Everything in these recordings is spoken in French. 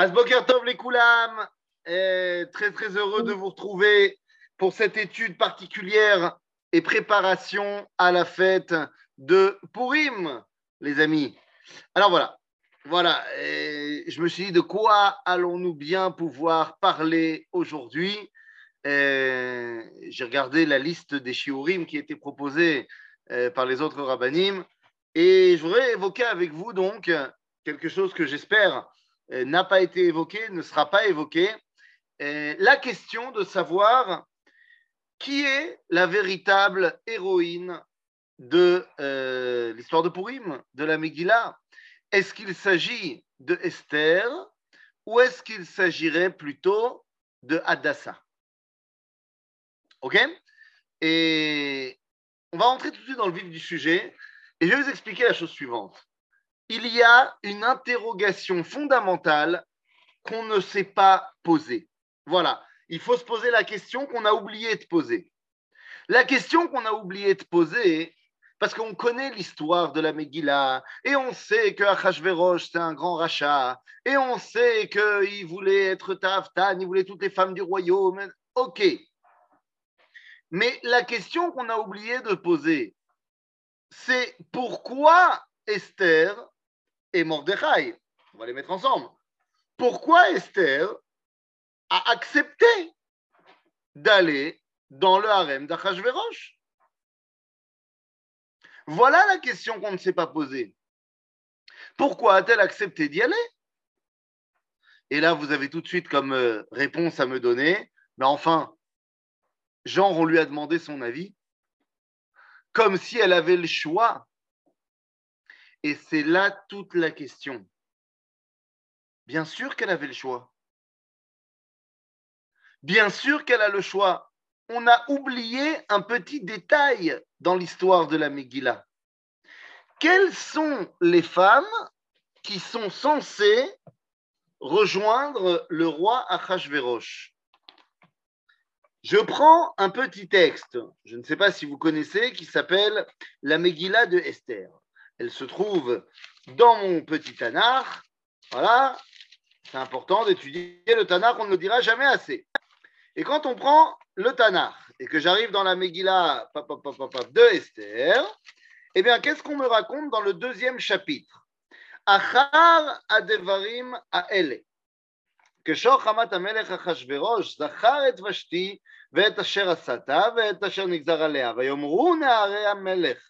Asboker Tov les Koulam, très très heureux de vous retrouver pour cette étude particulière et préparation à la fête de Purim, les amis. Alors voilà, voilà, je me suis dit de quoi allons-nous bien pouvoir parler aujourd'hui? J'ai regardé la liste des shiurim qui étaient proposés par les autres rabbinim et je voudrais évoquer avec vous donc quelque chose que j'espère n'a pas été évoqué, ne sera pas évoqué, euh, la question de savoir qui est la véritable héroïne de euh, l'histoire de Purim, de la Megillah. Est-ce qu'il s'agit de Esther ou est-ce qu'il s'agirait plutôt de Hadassah? Ok? Et on va entrer tout de suite dans le vif du sujet. Et je vais vous expliquer la chose suivante il y a une interrogation fondamentale qu'on ne sait pas poser. Voilà, il faut se poser la question qu'on a oublié de poser. La question qu'on a oublié de poser, parce qu'on connaît l'histoire de la Megillah, et on sait que Achashverosh, c'est un grand rachat, et on sait qu'il voulait être Taftan, il voulait toutes les femmes du royaume. Ok. Mais la question qu'on a oublié de poser, c'est pourquoi Esther et. On va les mettre ensemble. Pourquoi Esther a accepté d'aller dans le harem d'Achashverosh? Voilà la question qu'on ne s'est pas posée. Pourquoi a-t-elle accepté d'y aller? Et là, vous avez tout de suite comme euh, réponse à me donner, mais enfin, Jean, on lui a demandé son avis, comme si elle avait le choix et c'est là toute la question. Bien sûr qu'elle avait le choix. Bien sûr qu'elle a le choix. On a oublié un petit détail dans l'histoire de la Megillah. Quelles sont les femmes qui sont censées rejoindre le roi Achashverosh? Je prends un petit texte, je ne sais pas si vous connaissez, qui s'appelle la Megillah de Esther elle se trouve dans mon petit Tanar. Voilà, c'est important d'étudier le Tanar, on ne le dira jamais assez. Et quand on prend le Tanar et que j'arrive dans la Megillah de Esther, eh bien, qu'est-ce qu'on me raconte dans le deuxième chapitre Achar adevarim aele. כשור חמת המלך אחשורוש זכר את ושתי ואת אשר עשתה ואת אשר נגזר עליה ויאמרו נערי המלך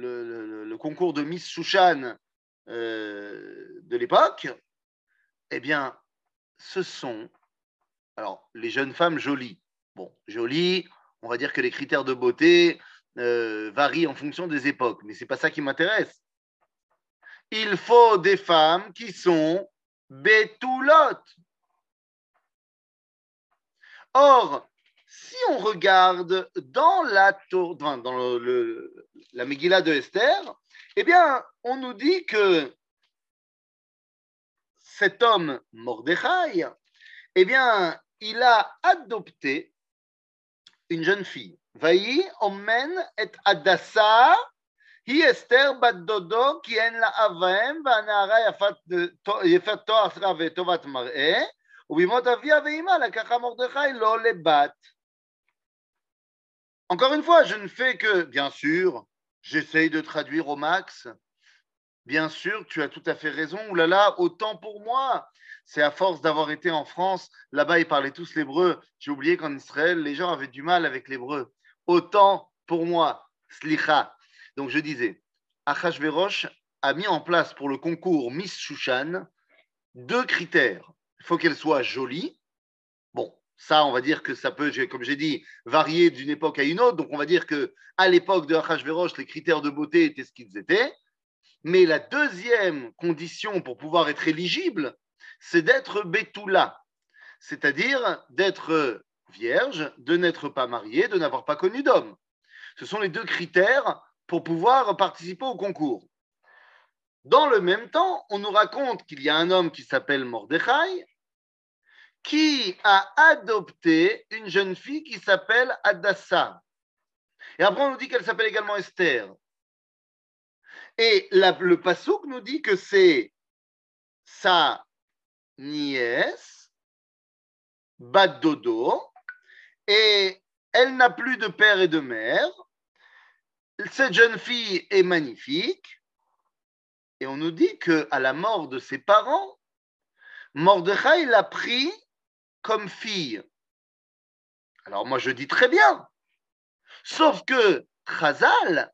le, concours de Miss Shushan euh, de l'époque, eh bien, ce sont alors les jeunes femmes jolies. Bon, jolies, on va dire que les critères de beauté euh, varient en fonction des époques, mais c'est pas ça qui m'intéresse. Il faut des femmes qui sont bétoulottes. Or, si on regarde dans la tour, dans le, la Megillah de Esther, eh bien, on nous dit que cet homme Mordechai, eh bien, il a adopté une jeune fille. Vaï omen et Adassa, hi Esther bat dodo qui en la avaem, vanara yafat toasra vetovat mar'e, ubimot avia veima la kacha Mordechai lo bat. Encore une fois, je ne fais que, bien sûr, j'essaye de traduire au max. Bien sûr, tu as tout à fait raison. Ouh là autant pour moi. C'est à force d'avoir été en France, là-bas, ils parlaient tous l'hébreu. J'ai oublié qu'en Israël, les gens avaient du mal avec l'hébreu. Autant pour moi, slicha. Donc je disais, Achashverosh a mis en place pour le concours Miss Shushan deux critères. Il faut qu'elle soit jolie. Ça, on va dire que ça peut, comme j'ai dit, varier d'une époque à une autre. Donc, on va dire que à l'époque de Achashverosh, les critères de beauté étaient ce qu'ils étaient. Mais la deuxième condition pour pouvoir être éligible, c'est d'être Betula, c'est-à-dire d'être vierge, de n'être pas mariée, de n'avoir pas connu d'homme. Ce sont les deux critères pour pouvoir participer au concours. Dans le même temps, on nous raconte qu'il y a un homme qui s'appelle Mordechai, qui a adopté une jeune fille qui s'appelle Adassa. Et après, on nous dit qu'elle s'appelle également Esther. Et le Passouk nous dit que c'est sa nièce, Badodo, et elle n'a plus de père et de mère. Cette jeune fille est magnifique. Et on nous dit qu'à la mort de ses parents, Mordechai l'a pris comme fille. Alors moi je dis très bien. Sauf que Chazal,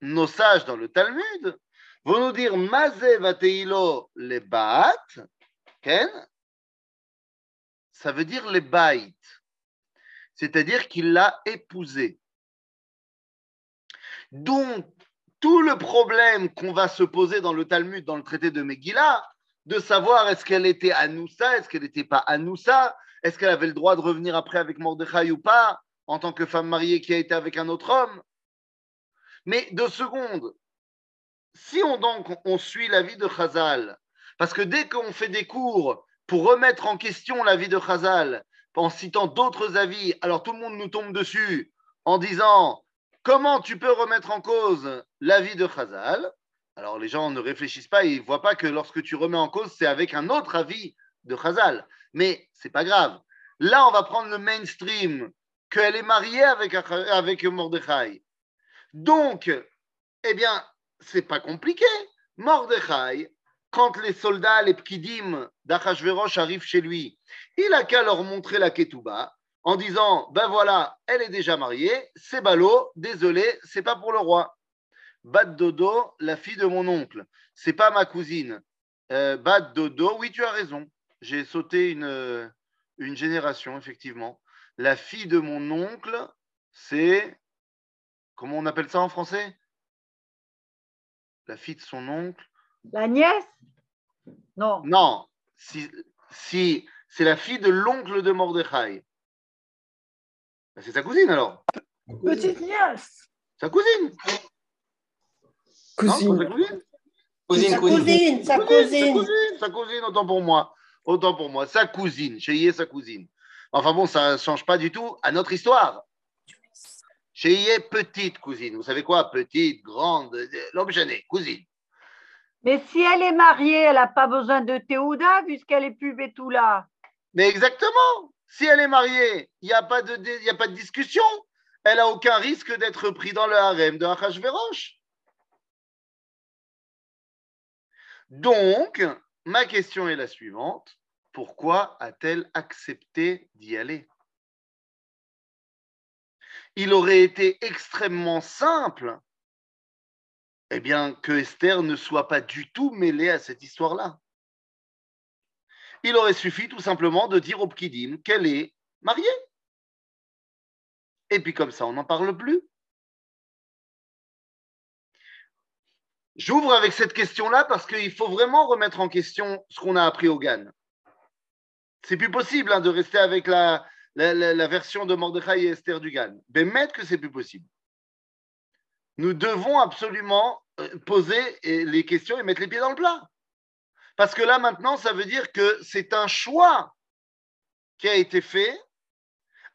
nos sages dans le Talmud, vont nous dire Mazé vateilo le bat, ça veut dire les bait, c'est-à-dire qu'il l'a épousée. Donc, tout le problème qu'on va se poser dans le Talmud, dans le traité de Megillah, de savoir est-ce qu'elle était Anoussa, est-ce qu'elle n'était pas Anoussa, est-ce qu'elle avait le droit de revenir après avec Mordechai ou pas, en tant que femme mariée qui a été avec un autre homme? Mais deux secondes, si on donc on suit la vie de Chazal, parce que dès qu'on fait des cours pour remettre en question la vie de Chazal, en citant d'autres avis, alors tout le monde nous tombe dessus en disant comment tu peux remettre en cause l'avis de Chazal? Alors les gens ne réfléchissent pas, ils ne voient pas que lorsque tu remets en cause, c'est avec un autre avis de Chazal. Mais c'est pas grave. Là, on va prendre le mainstream, qu'elle est mariée avec, Mordechai. Donc, eh bien, c'est pas compliqué. Mordechai, quand les soldats, les pkidim d'Achashverosh arrivent chez lui, il a qu'à leur montrer la ketouba en disant Ben voilà, elle est déjà mariée, c'est ballot, désolé, c'est pas pour le roi. Bad Dodo, la fille de mon oncle. C'est pas ma cousine. Euh, Bad Dodo, oui, tu as raison. J'ai sauté une, une génération, effectivement. La fille de mon oncle, c'est. Comment on appelle ça en français? La fille de son oncle. La nièce? Non. Non. Si, si c'est la fille de l'oncle de Mordechai. Ben, c'est sa cousine alors. Petite nièce. Sa cousine. Cousine. cousine. Sa cousine, sa cousine. Sa cousine, autant pour moi. Autant pour moi. Sa cousine. Chez sa cousine. Enfin bon, ça ne change pas du tout à notre histoire. Chez petite cousine. Vous savez quoi? Petite, grande, l'objet cousine. Mais si elle est mariée, elle n'a pas besoin de Théouda puisqu'elle est plus là. Mais exactement. Si elle est mariée, il n'y a, pas de, a pas de discussion. Elle n'a aucun risque d'être pris dans le harem de Achashverosh. Donc, ma question est la suivante. Pourquoi a-t-elle accepté d'y aller? Il aurait été extrêmement simple eh bien, que Esther ne soit pas du tout mêlée à cette histoire-là. Il aurait suffi tout simplement de dire au Pkidim qu'elle est mariée. Et puis comme ça, on n'en parle plus. J'ouvre avec cette question-là parce qu'il faut vraiment remettre en question ce qu'on a appris au GAN. C'est plus possible hein, de rester avec la, version de Mordechai et Esther du GAN. Mais que c'est plus possible. Nous devons absolument euh, poser les questions et mettre les pieds dans le plat. Parce que là, maintenant, ça veut dire que c'est un choix qui a été fait.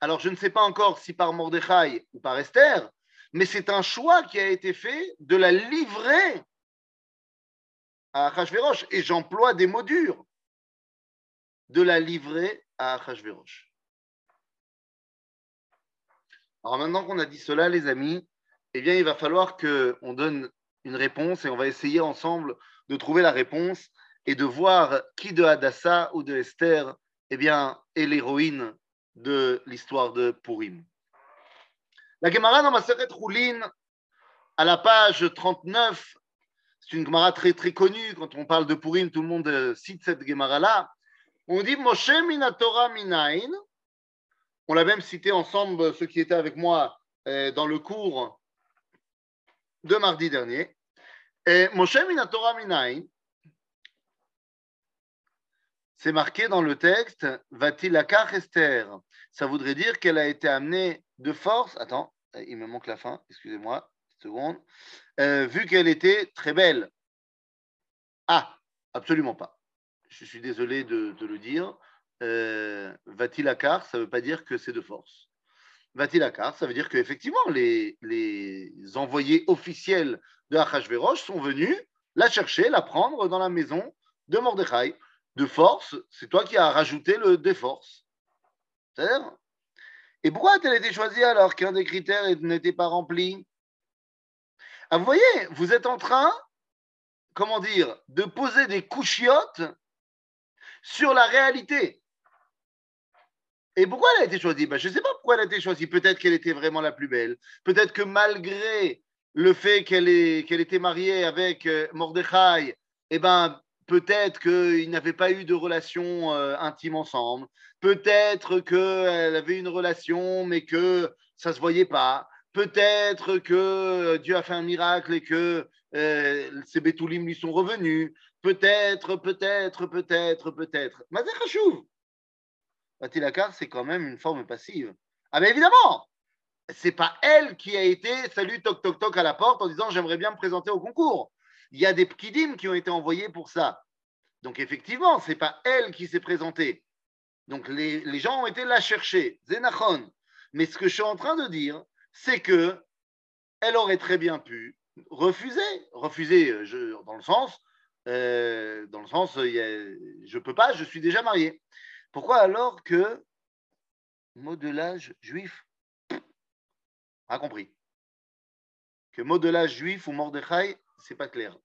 Alors, je ne sais pas encore si par Mordechai ou par Esther, mais c'est un choix qui a été fait de la livrer à Achashverosh. Et j'emploie des mots durs. De la livrer à Achashverosh. Alors maintenant qu'on a dit cela, les amis, eh bien, il va falloir qu'on donne une réponse et on va essayer ensemble de trouver la réponse et de voir qui de Hadassah ou de Esther eh bien, est l'héroïne de l'histoire de Purim. La Gemara dans Maseret Roulin, à la page 39, c'est une Gemara très très connue. Quand on parle de Purim, tout le monde euh, cite cette Gemara-là. On dit Moshe Minatora Minain. On l'a même cité ensemble, ceux qui étaient avec moi euh, dans le cours de mardi dernier. Et Moshe Minatora Minain, c'est marqué dans le texte Vatilakar Esther? Ça voudrait dire qu'elle a été amenée de force. Attends, il me manque la fin, excusez-moi, seconde. Euh, vu qu'elle était très belle. Ah, absolument pas. Je suis désolé de, le dire. Euh, Vatilakar, ça ne veut pas dire que c'est de force. Vatilakar, ça veut dire qu'effectivement, les, les envoyés officiels de Achashverosh sont venus la chercher, la prendre dans la maison de Mordechai de force, c'est toi qui as rajouté le de force. C'est-à-dire Et pourquoi a-t-elle été choisie alors qu'un des critères n'était pas rempli? Ah, Vous voyez, vous êtes en train, comment dire, de poser des couchiottes sur la réalité. Et pourquoi elle a été choisie? Ben, Je ne sais pas pourquoi elle a été choisie. Peut-être qu'elle était vraiment la plus belle. Peut-être que malgré le fait qu'elle était mariée avec euh, Mordechai, eh ben, Peut-être qu'ils n'avaient pas eu de relation euh, intime ensemble. Peut-être qu'elle avait une relation, mais que ça ne se voyait pas. Peut-être que euh, Dieu a fait un miracle et que euh, ces bétoulim lui sont revenus. Peut-être, peut-être, peut-être, peut-être. Mazechachouv. Batilakar, c'est quand même une forme passive. Ah, mais évidemment, c'est pas elle qui a été salut toc toc toc à la porte en disant j'aimerais bien me présenter au concours il y a des pkidim qui ont été envoyés pour ça. Donc effectivement, ce n'est pas elle qui s'est présentée. Donc les, gens ont été la chercher, Zenachon. Mais ce que je suis en train de dire, c'est que elle aurait très bien pu refuser, refuser euh, dans le sens, euh, dans le sens, je peux pas, je suis déjà marié. Pourquoi alors que modelage juif a compris que modelage juif ou Mordechai c'est pas clair.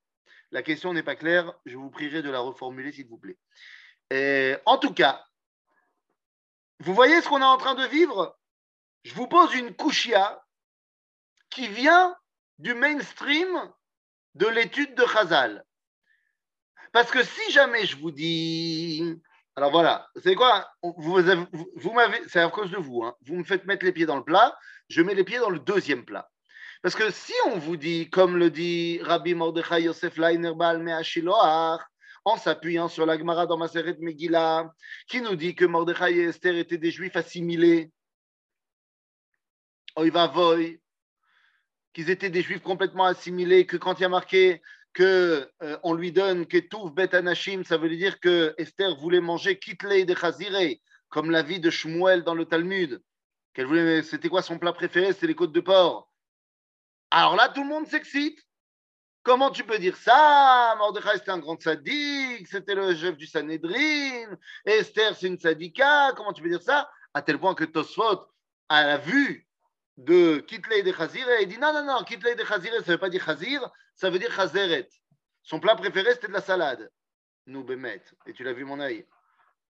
La question n'est pas claire, je vous prierai de la reformuler s'il vous plaît. en tout cas, vous voyez ce qu'on est en train de vivre? Je vous pose une couchia qui vient du mainstream de l'étude de Chazal. Parce que si jamais je vous dis. Alors voilà, c'est quoi? Vous, m'avez, C'est à cause de vous. Hein. Vous me faites mettre les pieds dans le plat, je mets les pieds dans le deuxième plat. Parce que si on vous dit, comme le dit Rabbi Mordechai Yosef Leiner Baal en s'appuyant sur la Gemara dans Maseret Megillah, qui nous dit que Mordechai et Esther étaient des juifs assimilés, voy, qu'ils étaient des juifs complètement assimilés, que quand il y a marqué que euh, on lui donne que Touf Bet Anashim, ça veut dire que Esther voulait manger Kitley de Chazire, comme la vie de Shmuel dans le Talmud. Qu'elle voulait, c'était quoi son plat préféré? C'était les côtes de porc. Alors là, tout le monde s'excite. Comment tu peux dire ça? Mordechai, c'était un grand sadique, c'était le chef du Sanhedrin, Esther, c'est une sadika, comment tu peux dire ça? À tel point que Tosfot, à la vue de Kitley de Chazir, il dit non, non, non, Kitley de Chazir, ça ne veut pas dire Chazir, ça veut dire Chazeret. Son plat préféré, c'était de la salade. Nous, Bémet, et tu l'as vu mon œil.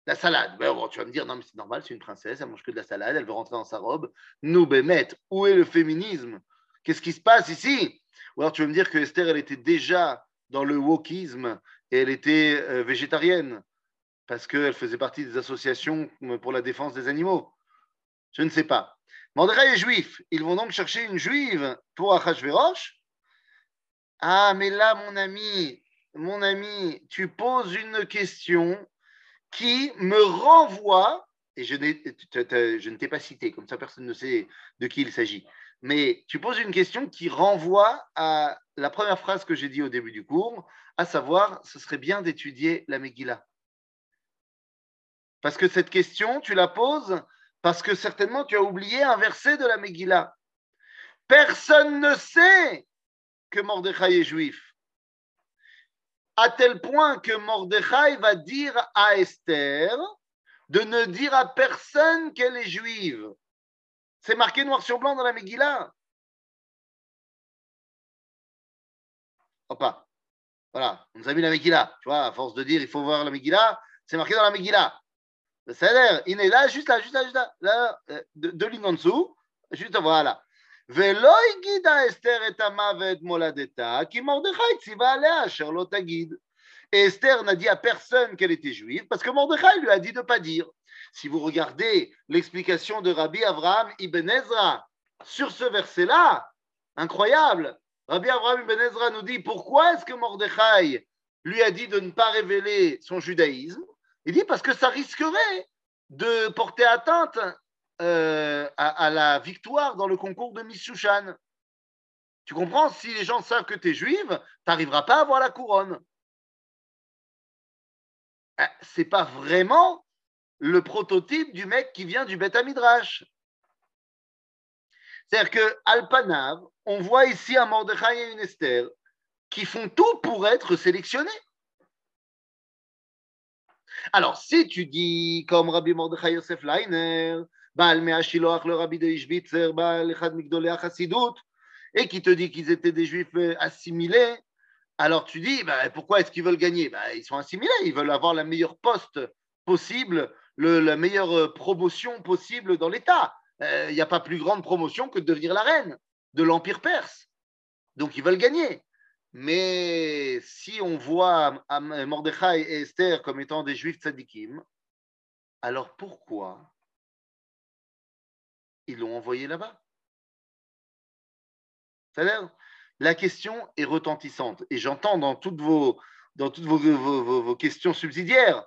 La salade. Ben, tu vas me dire, non, mais c'est normal, c'est une princesse, elle mange que de la salade, elle veut rentrer dans sa robe. Nous, Bémet, où est le féminisme? Qu'est-ce qui se passe ici? Ou alors tu veux me dire que Esther, elle était déjà dans le wokisme et elle était euh, végétarienne parce qu'elle faisait partie des associations pour la défense des animaux. Je ne sais pas. Mordechai est juif. Ils vont donc chercher une juive pour Achashverosh. Ah, mais là, mon ami, mon ami, tu poses une question qui me renvoie, et je, je ne t'ai pas cité, comme ça personne ne sait de qui il s'agit, mais tu poses une question qui renvoie à la première phrase que j'ai dit au début du cours, à savoir, ce serait bien d'étudier la Megillah. Parce que cette question, tu la poses parce que certainement tu as oublié un verset de la Megillah. Personne ne sait que Mordechai est juif. À tel point que Mordechai va dire à Esther de ne dire à personne qu'elle est juive. C'est marqué noir sur blanc dans la Megillah. Hop Voilà, on nous a mis la Megillah. Tu vois, à force de dire il faut voir la Megillah, c'est marqué dans la Megillah. Ça a l'air, il est là, juste là, juste là, juste là, là euh, de, lignes en dessous, juste voilà. ולא הגידה אסתר את המוות מולדתה, כי מרדכי ציווה עליה אשר לא תגיד. Et Esther n'a dit à personne qu'elle était juive parce que Mordechai lui a dit de ne pas dire. Si vous regardez l'explication de Rabbi Avraham ibn Ezra sur ce verset-là, incroyable, Rabbi Avraham ibn Ezra nous dit pourquoi est-ce que Mordechai lui a dit de ne pas révéler son judaïsme? Il dit parce que ça risquerait de porter atteinte euh, à, la victoire dans le concours de Miss. Tu comprends? Si les gens savent que tu es juive, tu n'arriveras pas à avoir la couronne. Ce ah, c'est pas vraiment le prototype du mec qui vient du Beth Midrash. C'est-à-dire que Alpanav, on voit ici un Mordechai et une Esther qui font tout pour être sélectionnés. Alors, si tu dis, comme Rabbi Mordechai Yosef Leiner, Baal Me'ashiloach, le Rabbi de et qui te dit qu'ils étaient des juifs euh, assimilés, alors tu dis, bah, pourquoi est-ce qu'ils veulent gagner? Bah, Ils sont assimilés, ils veulent avoir la meilleure poste possible, la meilleure euh, promotion possible dans l'État. Euh, il n'y a pas plus grande promotion que de devenir la reine de l'Empire perse. Donc ils veulent gagner. Mais si on voit Mordechai et Esther comme étant des juifs tzadikim, alors pourquoi ils l'ont envoyé là-bas? La question est retentissante. Et j'entends dans toutes, vos, questions subsidiaires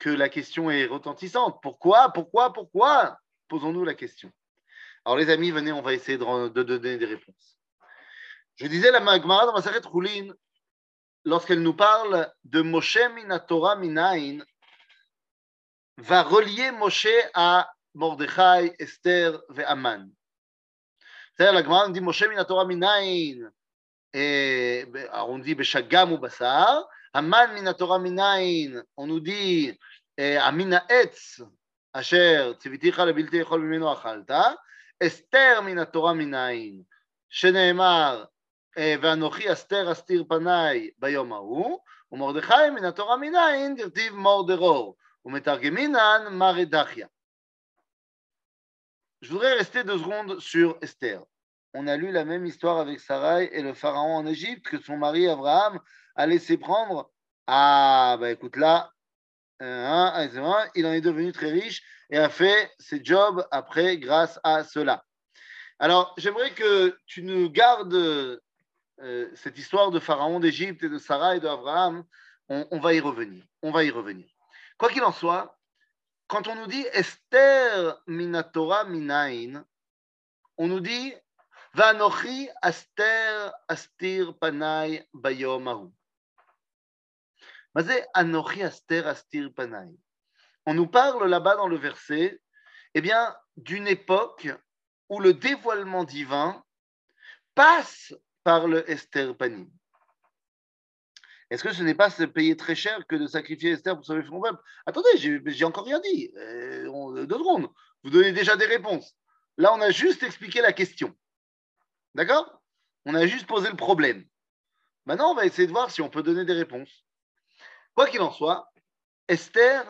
que la question est retentissante. Pourquoi Pourquoi Pourquoi Posons-nous la question? Alors les amis, venez, on va essayer de, donner des réponses. Je disais la Magmara dans Maseret Roulin, lorsqu'elle nous parle de Moshe Minatora Minain, va relier Moshe à Mordechai, Esther et Aman. C'est-à-dire, la Gemara dit Moshe Minatora Minain, et on dit Beshagam ou Basar, Aman Minatora Minain, on nous dit Amina Etz, Asher, Tziviticha lebilti echol mimeno achalta, Esther Minatora Minain, שנאמר ואנוכי אסתר אסתיר פניי ביום ההוא, ומרדכי מן התורה מניין דרטיב מור דרור, ומתרגמינן מרי דחיה. Je voudrais rester deux secondes sur Esther. On a lu la même histoire avec Sarai et le pharaon en Égypte que son mari Abraham a laissé prendre. Ah, bah écoute là, euh, il en est devenu très riche et a fait ses jobs après grâce à cela. Alors, j'aimerais que tu nous gardes euh, cette histoire de Pharaon d'Égypte et de Sarah et d'Abraham, on, va y revenir. On va y revenir. Quoi qu'il en soit, quand on nous dit Esther minatora minain, on nous dit Vanochi aster astir panai bayomahu. Anochi aster astir panai. On nous parle là-bas dans le verset, eh bien, d'une époque où le dévoilement divin passe par le Esther Panim. Est-ce que ce n'est pas se payer très cher que de sacrifier Esther pour sauver son peuple? Attendez, j'ai encore rien dit. Euh, deux. Vous donnez déjà des réponses. Là, on a juste expliqué la question. D'accord? On a juste posé le problème. Maintenant, on va essayer de voir si on peut donner des réponses. Quoi qu'il en soit, Esther,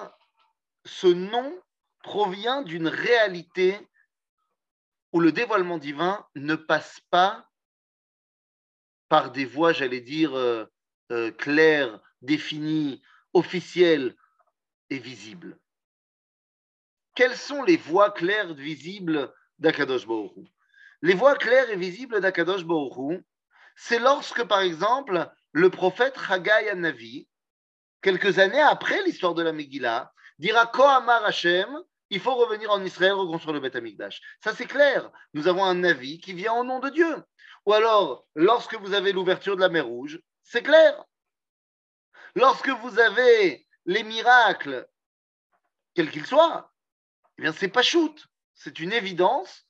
ce nom provient d'une réalité où le dévoilement divin ne passe pas par des voies, j'allais dire, euh, euh, claires, définies, officielles et visibles. Quelles sont les voies claires, visibles d'Akadosh Baruch Les voies claires et visibles d'Akadosh Baruch c'est lorsque, par exemple, le prophète Haggai Navi, quelques années après l'histoire de la Megillah, dira Kohamar Hashem, il faut revenir en Israël, reconstruire le Beth Amikdash. Ça, c'est clair. Nous avons un avis qui vient au nom de Dieu. Ou alors, lorsque vous avez l'ouverture de la mer Rouge, c'est clair. Lorsque vous avez les miracles, quels qu'ils soient, eh bien, c'est pas shoot. C'est une évidence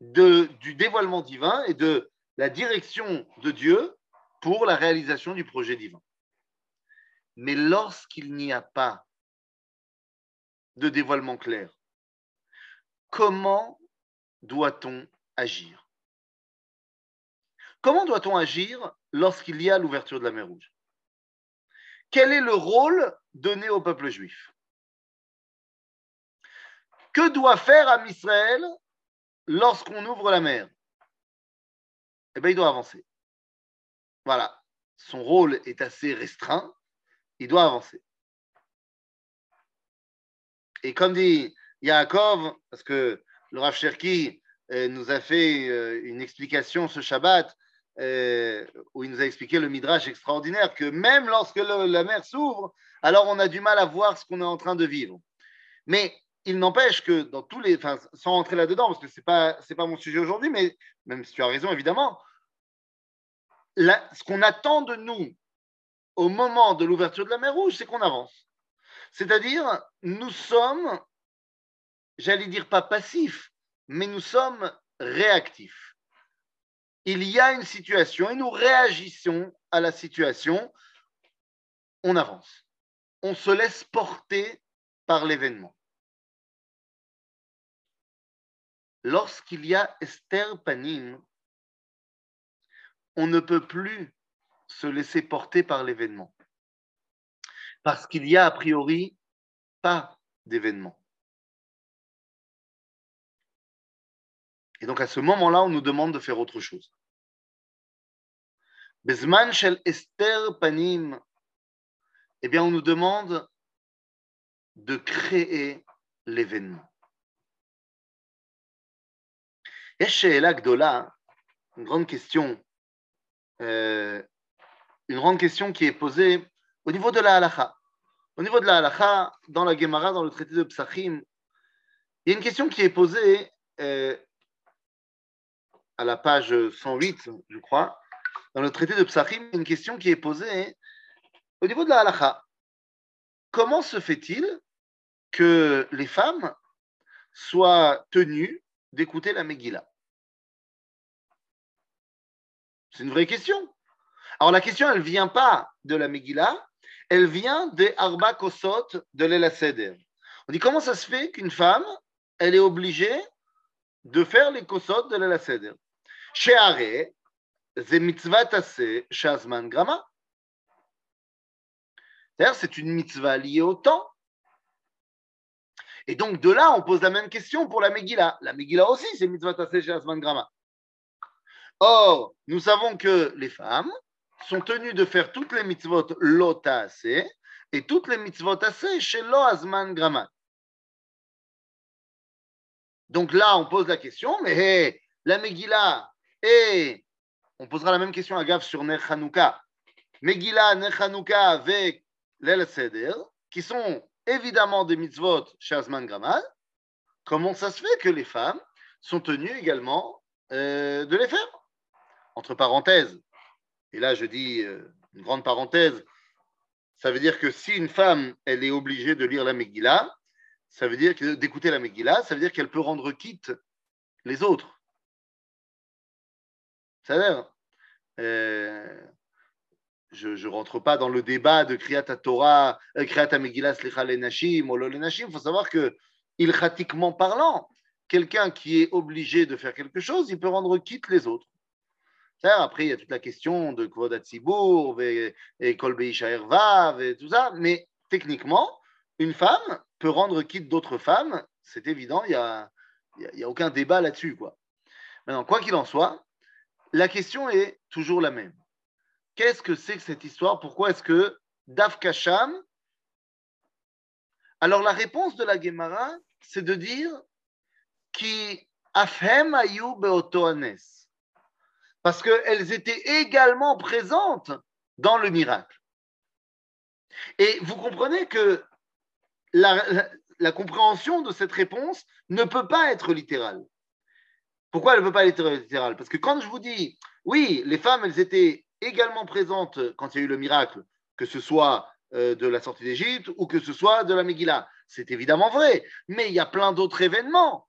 de, du dévoilement divin et de la direction de Dieu pour la réalisation du projet divin. Mais lorsqu'il n'y a pas de dévoilement clair, comment doit-on agir? Comment doit-on agir lorsqu'il y a l'ouverture de la mer Rouge? Quel est le rôle donné au peuple juif? Que doit faire Am Israël lorsqu'on ouvre la mer? Eh bien, il doit avancer. Voilà. Son rôle est assez restreint. Il doit avancer. Et comme dit Yaakov, parce que le Rav Cherki euh, nous a fait euh, une explication ce Shabbat, euh, où il nous a expliqué le midrash extraordinaire que même lorsque la mer s'ouvre, alors on a du mal à voir ce qu'on est en train de vivre. Mais il n'empêche que dans tous les, sans rentrer là-dedans, parce que c'est pas pas mon sujet aujourd'hui, mais même si tu as raison évidemment, ce qu'on attend de nous au moment de l'ouverture de la mer Rouge, c'est qu'on avance. C'est-à-dire, nous sommes, j'allais dire pas passifs, mais nous sommes réactifs. Il y a une situation et nous réagissons à la situation, on avance. On se laisse porter par l'événement. Lorsqu'il y a Esther on ne peut plus se laisser porter par l'événement. Parce qu'il y a a priori pas d'événement. Et donc à ce moment-là, on nous demande de faire autre chose. Bezman shel Esther Panim, eh bien, on nous demande de créer l'événement. Eshela Gdola, une grande question euh, une grande question qui est posée au niveau de la halacha. Au niveau de la halacha, dans la Gemara, dans le traité de Psachim, il y a une question qui est posée euh, à la page 108, je crois, dans le traité de Psachim, une question qui est posée au niveau de la halacha. Comment se fait-il que les femmes soient tenues d'écouter la Megillah? C'est une vraie question. Alors la question, elle ne vient pas de la Megillah, elle vient des Arba Kosot de l'Ela. On dit comment ça se fait qu'une femme, elle est obligée de faire les Kosot de l'Ela Seder Sheare, c'est mitzvah shazman grama. C'est-à-dire, c'est une mitzvah liée au temps. Et donc, de là, on pose la même question pour la Megillah. La Megillah aussi, c'est mitzvah tassé, shazman grama. Or, nous savons que les femmes sont tenues de faire toutes les mitzvot assez et toutes les mitzvot assez chez lo azman gramat. Donc là, on pose la question, mais la Megillah, et on posera la même question à Gav sur Ner Hanouka. Megillah, Ner Hanouka avec l'El Seder, qui sont évidemment des mitzvot chez Azman Gramat. Comment ça se fait que les femmes sont tenues également euh, de les faire? Entre parenthèses, et là je dis euh, une grande parenthèse, ça veut dire que si une femme, elle est obligée de lire la Megillah, ça veut dire d'écouter la Megillah, ça veut dire qu'elle peut rendre quitte les autres. Ça veut dire, euh, je ne rentre pas dans le débat de Kriyat Torah, euh, Kriyat Megillah, Slicha Nashim, ou Nashim. Il faut savoir que, ilchatiquement parlant, quelqu'un qui est obligé de faire quelque chose, il peut rendre quitte les autres. Après, il y a toute la question de Kvod et, et Kol Vav et tout ça. Mais techniquement, une femme peut rendre quitte d'autres femmes. C'est évident, il n'y a, y a, aucun débat là-dessus. Quoi. Maintenant, quoi qu'il en soit, la question est toujours la même. Qu'est-ce que c'est que cette histoire? Pourquoi est-ce que Daf Kasham Alors, la réponse de la Gemara, c'est de dire qui afhem ayu beoto parce qu'elles étaient également présentes dans le miracle. Et vous comprenez que la, compréhension de cette réponse ne peut pas être littérale. Pourquoi elle ne peut pas être littérale? Parce que quand je vous dis, oui, les femmes, elles étaient également présentes quand il y a eu le miracle, que ce soit euh, de la sortie d'Égypte ou que ce soit de la Megillah, c'est évidemment vrai. Mais il y a plein d'autres événements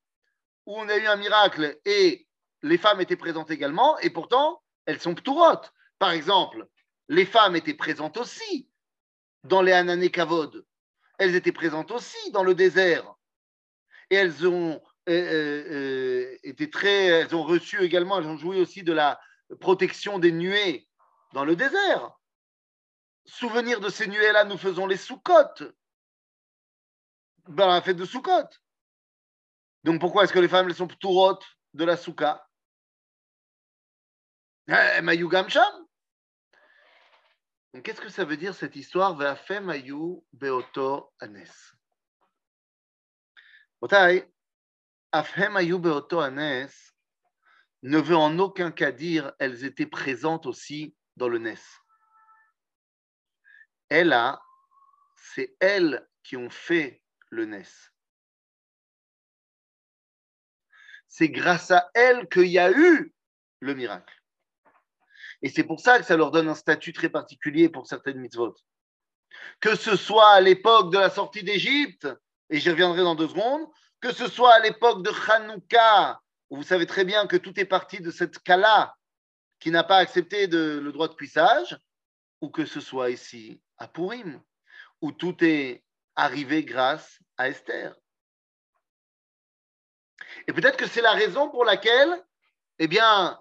où on a eu un miracle et les femmes étaient présentes également, et pourtant, elles sont ptourotes. Par exemple, les femmes étaient présentes aussi dans les Anané Kavod. Elles étaient présentes aussi dans le désert. Et elles ont euh, euh, euh, été très. Elles ont reçu également, elles ont joui aussi de la protection des nuées dans le désert. Souvenir de ces nuées-là, nous faisons les sous-côtes. Ben, la fête de sous-côtes. Donc pourquoi est-ce que les femmes elles sont ptourotes de la souka? Sham. Qu'est-ce que ça veut dire cette histoire Ve'afem Beoto Anes ne veut en aucun cas dire elles étaient présentes aussi dans le Nes. Elle a, c'est elles qui ont fait le Nes. C'est grâce à elles qu'il y a eu le miracle. Et c'est pour ça que ça leur donne un statut très particulier pour certaines mitzvot. Que ce soit à l'époque de la sortie d'Égypte, et j'y reviendrai dans deux secondes, que ce soit à l'époque de Hanouka, où vous savez très bien que tout est parti de cette Kala qui n'a pas accepté le droit de cuissage, ou que ce soit ici à Purim, où tout est arrivé grâce à Esther. Et peut-être que c'est la raison pour laquelle, eh bien,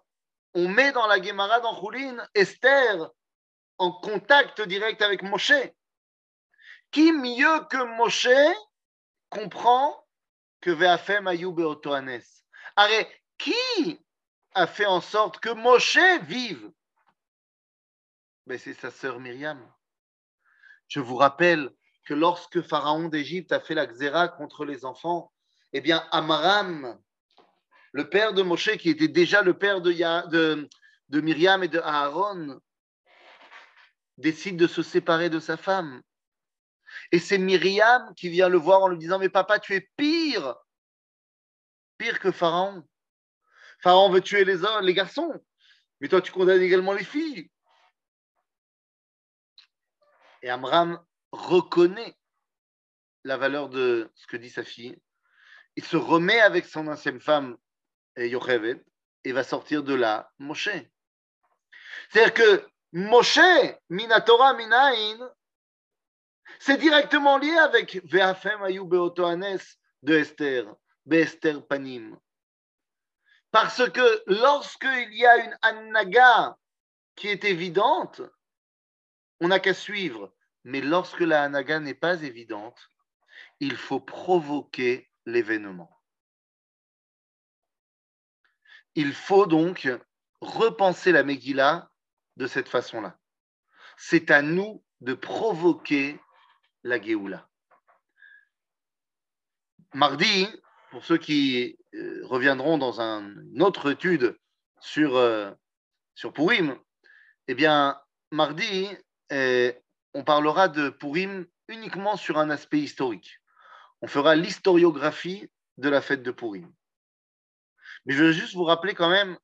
on met dans la Gemara dans Esther en contact direct avec Moshe. Qui mieux que Moshe comprend que Ve'afem Ayub Otoanes Arrête, qui a fait en sorte que Moshe vive? Ben, C'est sa sœur Myriam. Je vous rappelle que lorsque Pharaon d'Égypte a fait la xéra contre les enfants, eh bien, Amram, le père de Moshe, qui était déjà le père de, Myriam et de Aaron, décide de se séparer de sa femme. Et c'est Myriam qui vient le voir en lui disant, mais papa, tu es pire, pire que Pharaon. Pharaon veut tuer les hommes, les garçons, mais toi, tu condamnes également les filles. Et Amram reconnaît la valeur de ce que dit sa fille. Il se remet avec son ancienne femme Et va sortir de là Moshe. C'est-à-dire que Moshe, Minatora, Minaïn, c'est directement lié avec Ve'afem Ayu Beotoanes de Esther, Be'Esther Panim. Parce que lorsqu'il y a une anaga qui est évidente, on n'a qu'à suivre. Mais lorsque la anaga n'est pas évidente, il faut provoquer l'événement. Il faut donc repenser la Megillah de cette façon-là. C'est à nous de provoquer la Géoula. Mardi, pour ceux qui euh, reviendront dans une autre étude sur, euh, sur Purim, eh bien, mardi, eh, on parlera de Purim uniquement sur un aspect historique. On fera l'historiographie de la fête de Purim. Mais je veux juste vous rappeler quand même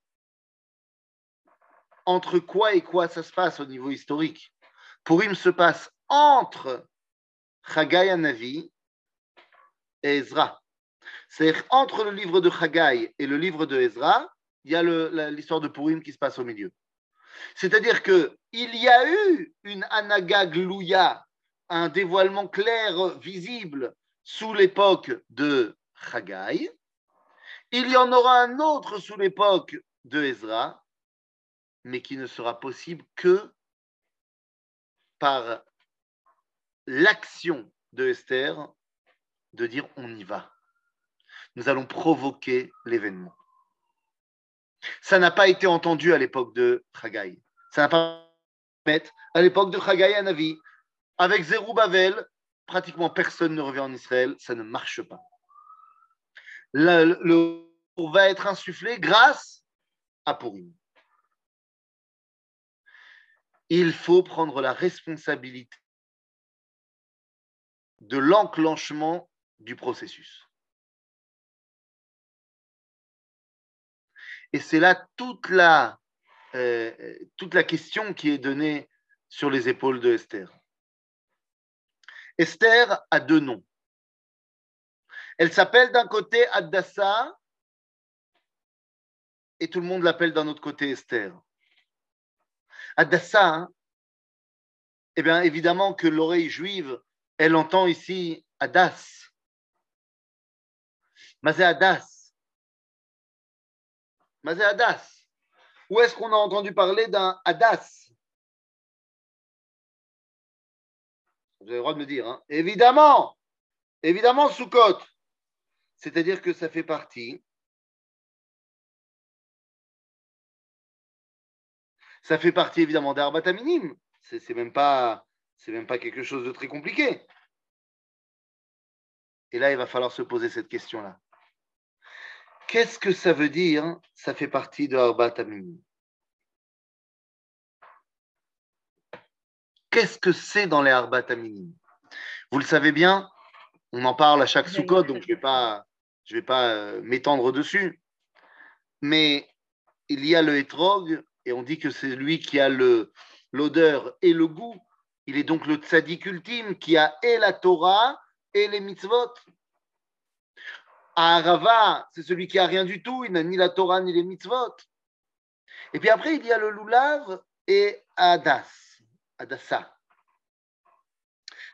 entre quoi et quoi ça se passe au niveau historique. Purim se passe entre Chagai Navi et Ezra. C'est-à-dire entre le livre de Chagai et le livre de Ezra, il y a l'histoire de Purim qui se passe au milieu. C'est-à-dire qu'il y a eu une Anaga Glouya, un dévoilement clair, visible, sous l'époque de Chagai, il y en aura un autre sous l'époque de Ezra, mais qui ne sera possible que par l'action de Esther de dire on y va. Nous allons provoquer l'événement. Ça n'a pas été entendu à l'époque de Chagai. Ça n'a pas à l'époque de Chagai à Navi. Avec Zerubbabel, pratiquement personne ne revient en Israël, ça ne marche pas le, va être insufflé grâce à Purim. Il faut prendre la responsabilité de l'enclenchement du processus. Et c'est là toute la, euh, toute la question qui est donnée sur les épaules de Esther. Esther a deux noms. Elle s'appelle d'un côté Adassa et tout le monde l'appelle d'un autre côté Esther. Adassa, eh bien évidemment que l'oreille juive, elle entend ici Adas. Mazé Adas. Mazé Adas. Où est-ce qu'on a entendu parler d'un Adas Vous avez le droit de me dire. Hein. Évidemment, évidemment, Soukot. C'est-à-dire que ça fait partie. Ça fait partie évidemment d'Arbata minime. C'est même pas, c'est même pas quelque chose de très compliqué. Et là, il va falloir se poser cette question-là. Qu'est-ce que ça veut dire Ça fait partie de Arbat Aminim? Qu'est-ce que c'est dans les Arbat Aminim? Vous le savez bien, on en parle à chaque sous-code, donc je ne vais pas, je vais pas euh, m'étendre dessus. Mais il y a le hétrog, et on dit que c'est lui qui a l'odeur et le goût. Il est donc le tzaddik ultime qui a et la Torah et les mitzvot. Arava, c'est celui qui a rien du tout, il n'a ni la Torah ni les mitzvot. Et puis après, il y a le lulav et Adas.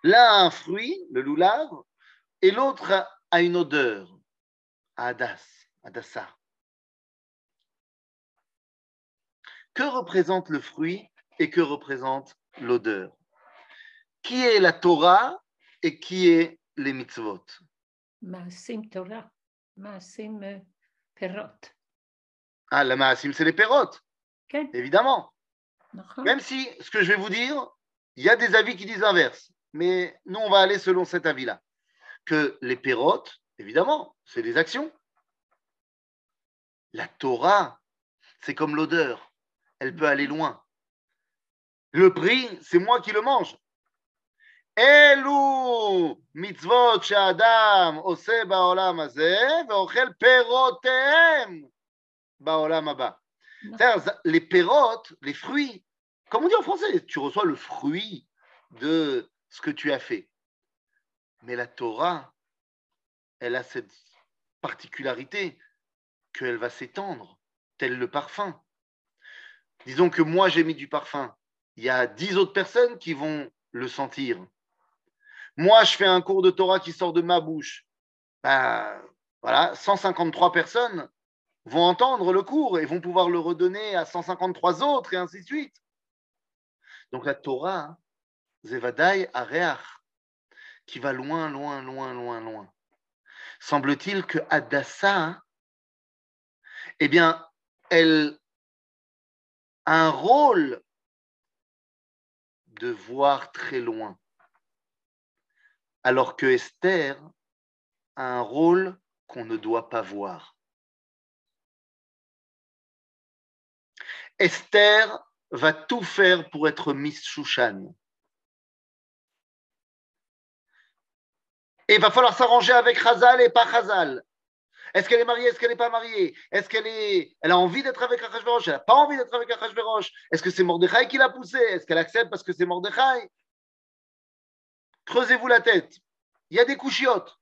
L'un a un fruit, le lulav, et l'autre a une odeur, Adas, Adassa. Que représente le fruit et que représente l'odeur? Qui est la Torah et qui est les mitzvot? Maasim Torah, Maasim euh, Perot. Ah, la Maasim, c'est les Perot, évidemment. Même si, ce que je vais vous dire, il y a des avis qui disent l'inverse. Mais nous, on va aller selon cet avis-là. Que les Perot, évidemment, c'est les actions. La Torah, c'est comme l'odeur, elle peut aller loin. Le prix, c'est moi qui le mange. Mitzvot ba'olam ve'ochel perotem ba'olam. Les pérotes, les fruits, comme on dit en français, tu reçois le fruit de ce que tu as fait. Mais la Torah, elle a cette particularité qu'elle va s'étendre, tel le parfum. Disons que moi j'ai mis du parfum, il y a dix autres personnes qui vont le sentir. Moi, je fais un cours de Torah qui sort de ma bouche. Ben, voilà, 153 personnes vont entendre le cours et vont pouvoir le redonner à 153 autres et ainsi de suite. Donc la Torah, Zevadai Areach, qui va loin, loin, loin, loin, loin. Semble-t-il que Adassa, eh bien, elle a un rôle de voir très loin alors que Esther a un rôle qu'on ne doit pas voir. Esther va tout faire pour être Miss Shushan. Et il va falloir s'arranger avec Chazal et pas Chazal. Est-ce qu'elle est mariée Est-ce qu'elle n'est pas mariée? Est-ce qu'elle est... elle a envie d'être avec Achashverosh Elle n'a pas envie d'être avec Achashverosh Est-ce que c'est Mordechai qui l'a poussée? Est-ce qu'elle accepte parce que c'est Mordechai? Creusez-vous la tête. Il y a des couchiottes.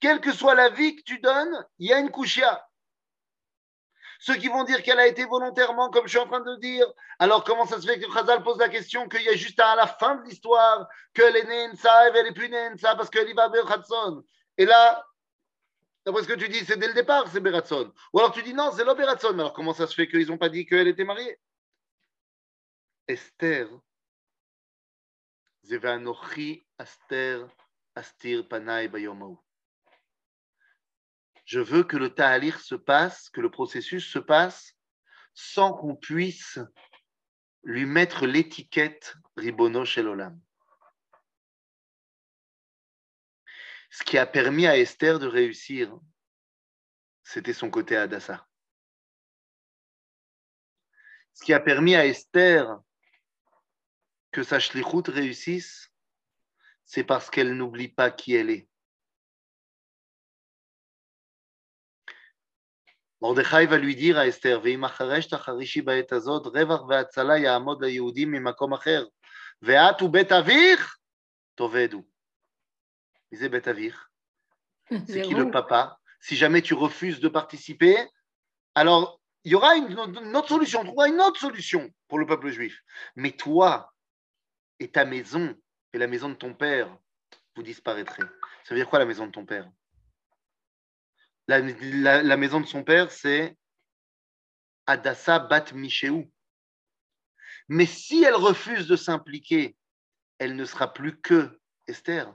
Quelle que soit la vie que tu donnes, il y a une couchia. Ceux qui vont dire qu'elle a été volontairement, comme je suis en train de dire, alors comment ça se fait que Khazal pose la question qu'il y a juste à la fin de l'histoire qu'elle est née et elle est plus née parce qu'elle y va Beratson. Et là, d'après ce que tu dis, c'est dès le départ, c'est Beratson. Ou alors tu dis non, c'est l'Oberatson. Alors comment ça se fait qu'ils n'ont pas dit qu'elle était mariée? Esther je veux que le ta'alir se passe, que le processus se passe sans qu'on puisse lui mettre l'étiquette Ribono Shelolam. Ce qui a permis à Esther de réussir, c'était son côté Adassa. Ce qui a permis à Esther que sa shlichut réussisse, c'est parce qu'elle n'oublie pas qui elle est. Mordechai va lui dire à Esther, ואם אחרש תחרישי בעת הזאת, רווח והצלה יעמוד ליהודים ממקום אחר, ואת ובית אביך תאבדו. מי זה בית אביך? C'est qui le papa Si jamais tu refuses de participer, alors il y aura une, une autre solution, on trouvera une autre solution pour le peuple juif. Mais toi, et ta maison et la maison de ton père, vous disparaîtrez. Ça veut dire quoi la maison de ton père La, maison de son père, c'est Adassa Bat Mishéou. Mais si elle refuse de s'impliquer, elle ne sera plus que Esther.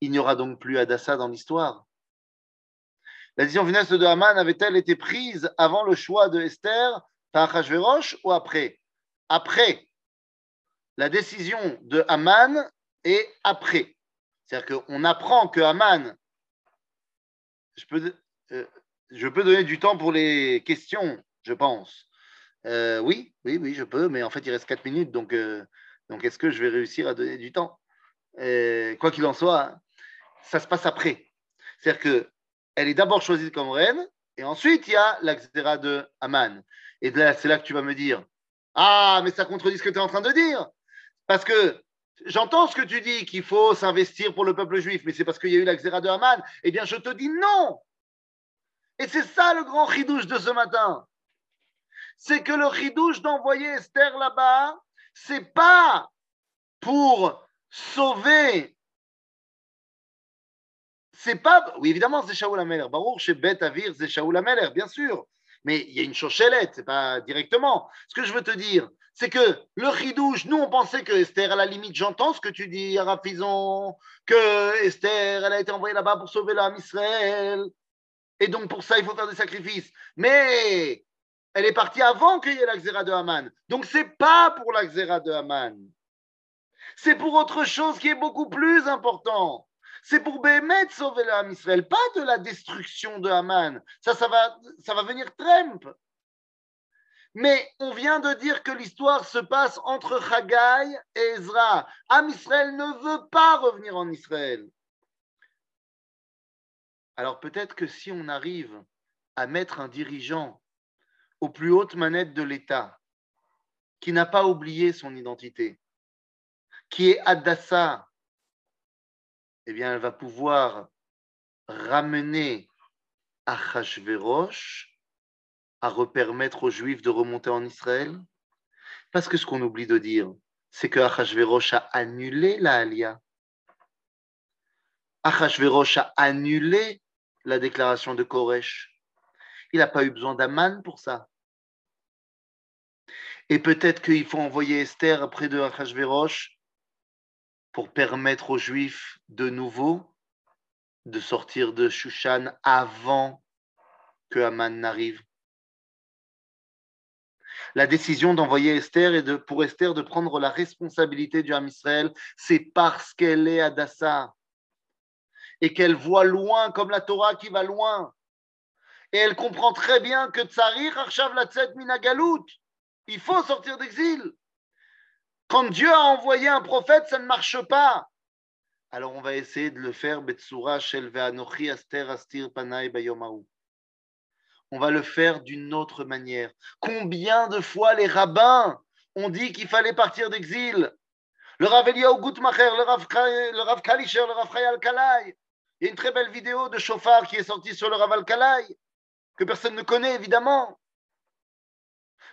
Il n'y aura donc plus Adassa dans l'histoire. La décision funeste de Haman avait-elle été prise avant le choix de Esther par Achashverosh ou après? Après la décision de Haman est après. C'est-à-dire qu'on apprend que Haman je peux, euh, je peux donner du temps pour les questions, je pense. Euh, oui, oui, oui, je peux, mais en fait, il reste 4 minutes, donc, euh, donc est-ce que je vais réussir à donner du temps? Quoi qu'il en soit, ça se passe après. C'est-à-dire qu'elle est d'abord choisie comme reine, et ensuite, il y a la de Aman. Et c'est là que tu vas me dire Ah, mais ça contredit ce que tu es en train de dire. Parce que j'entends ce que tu dis, qu'il faut s'investir pour le peuple juif, mais c'est parce qu'il y a eu la de Aman. Eh bien, je te dis non. Et c'est ça le grand chidouche de ce matin. C'est que le chidouche d'envoyer Esther là-bas, c'est pas pour sauver. C'est pas. Oui, évidemment, c'est Shaoul Ameler. Baruch, chez Bet Avir, c'est Shaoul Ameler, bien sûr. Mais il y a une chochelette, c'est pas directement. Ce que je veux te dire, c'est que le chidouche, nous, on pensait que Esther, à la limite, j'entends ce que tu dis, Arafizon, que Esther, elle a été envoyée là-bas pour sauver l'âme Israël. Et donc, pour ça, il faut faire des sacrifices. Mais elle est partie avant qu'il y ait la de Haman. Donc, ce n'est pas pour la de Haman. C'est pour autre chose qui est beaucoup plus important. C'est pour Bémet sauver l'âme Israël, pas de la destruction de Haman. Ça, ça va, venir Trump. Mais on vient de dire que l'histoire se passe entre Haggai et Ezra. Am Israël ne veut pas revenir en Israël. Alors peut-être que si on arrive à mettre un dirigeant aux plus hautes manettes de l'État, qui n'a pas oublié son identité, qui est Adassa, eh bien, elle va pouvoir ramener Achashverosh à repermettre aux Juifs de remonter en Israël. Parce que ce qu'on oublie de dire, c'est que Achashverosh a annulé la Alia. Achashverosh a annulé la déclaration de Koresh. Il n'a pas eu besoin d'Aman pour ça. Et peut-être qu'il faut envoyer Esther après de Achashverosh pour permettre aux Juifs de nouveau de sortir de Shushan avant que Aman n'arrive. La décision d'envoyer Esther et de, pour Esther de prendre la responsabilité du Ham Israël, c'est parce qu'elle est Adassa et qu'elle voit loin comme la Torah qui va loin. Et elle comprend très bien que Tsarir Arshav Latzet il faut sortir d'exil. Quand Dieu a envoyé un prophète, ça ne marche pas. Alors on va essayer de le faire. On va le faire d'une autre manière. Combien de fois les rabbins ont dit qu'il fallait partir d'exil? Le Rav Eliyahu Gutmacher, le Rav, le Rav Kalisher, le Rav Kalai, il y a une très belle vidéo de chauffard qui est sortie sur le Raval Kalai, que personne ne connaît évidemment.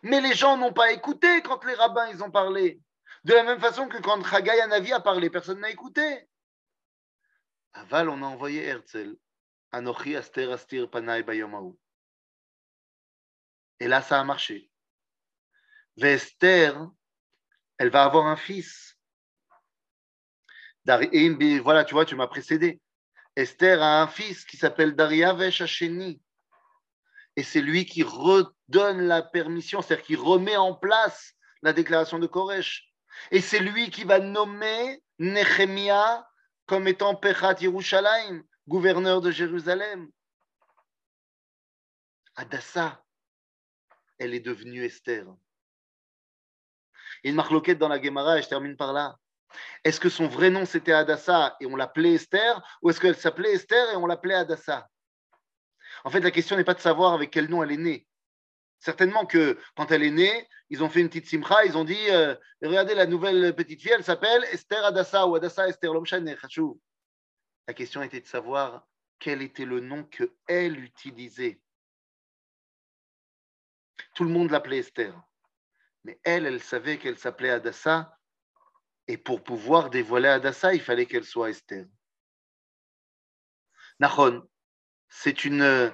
Mais les gens n'ont pas écouté quand les rabbins ils ont parlé. De la même façon que quand Chagai Anavi a parlé, personne n'a écouté. Aval, on a envoyé Herzl. Anochi Aster Astir Panay Bayomahu. Et là, ça a marché. Vester, elle va avoir un fils. Voilà, tu vois, tu m'as précédé. Esther a un fils qui s'appelle Dariavesh Hasheni. Et c'est lui qui redonne la permission, c'est-à-dire qui remet en place la déclaration de Koresh. Et c'est lui qui va nommer Nehemia comme étant Pechat Yerushalayim, gouverneur de Jérusalem. Adassa, elle est devenue Esther. Il y a une marloquette dans la Gemara, et je termine par là. Est-ce que son vrai nom c'était Adassa et on l'appelait Esther ou est-ce qu'elle s'appelait Esther et on l'appelait Adassa En fait, la question n'est pas de savoir avec quel nom elle est née. Certainement que quand elle est née, ils ont fait une petite simcha, ils ont dit euh, Regardez la nouvelle petite fille, elle s'appelle Esther Adassa ou Adassa Esther La question était de savoir quel était le nom qu'elle utilisait. Tout le monde l'appelait Esther. Mais elle, elle savait qu'elle s'appelait Adassa et pour pouvoir dévoiler Adassa, il fallait qu'elle soit Esther. Nahon, c'est une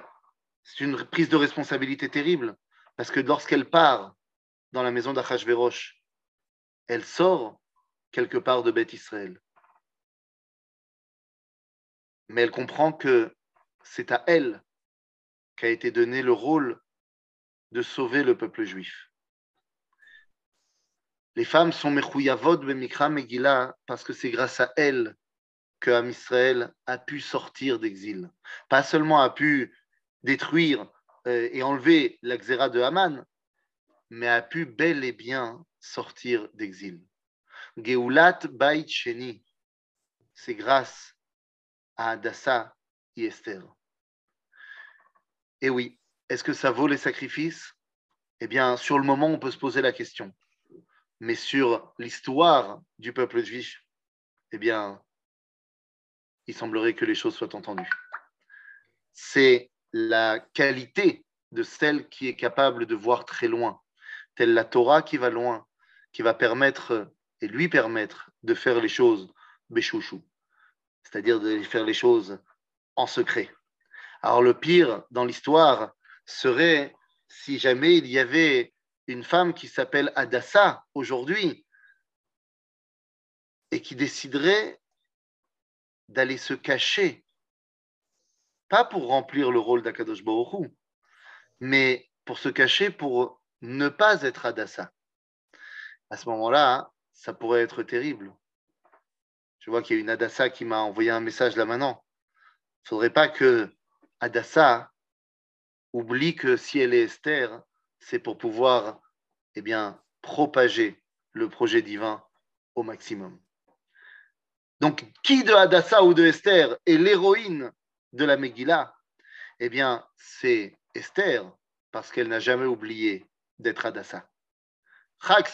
prise de responsabilité terrible, parce que lorsqu'elle part dans la maison d'Achashverosh, elle sort quelque part de Beth Israël. Mais elle comprend que c'est à elle qu'a été donné le rôle de sauver le peuple juif. Les femmes sont Mechuyavot Bemikra Megillah parce que c'est grâce à elles que Israël a pu sortir d'exil. Pas seulement a pu détruire euh, et enlever la xéra de Haman, mais a pu bel et bien sortir d'exil. Geulat Bait Sheni, c'est grâce à Adassa et Esther. Et oui, est-ce que ça vaut les sacrifices? Eh bien, sur le moment, on peut se poser la question. Mais sur l'histoire du peuple juif, eh bien, il semblerait que les choses soient entendues. C'est la qualité de celle qui est capable de voir très loin, telle la Torah qui va loin, qui va permettre et lui permettre de faire les choses béchouchou, c'est-à-dire de faire les choses en secret. Alors le pire dans l'histoire serait si jamais il y avait une femme qui s'appelle Adassa aujourd'hui et qui déciderait d'aller se cacher, pas pour remplir le rôle d'Akadosh Baruch mais pour se cacher pour ne pas être Adassa. À ce moment-là, ça pourrait être terrible. Je vois qu'il y a une Adassa qui m'a envoyé un message là maintenant. Il ne faudrait pas que Adassa oublie que si elle est Esther, c'est pour pouvoir eh bien, propager le projet divin au maximum. Donc, qui de Hadassah ou de Esther est l'héroïne de la Megillah Eh bien, c'est Esther, parce qu'elle n'a jamais oublié d'être Hadassah. Chag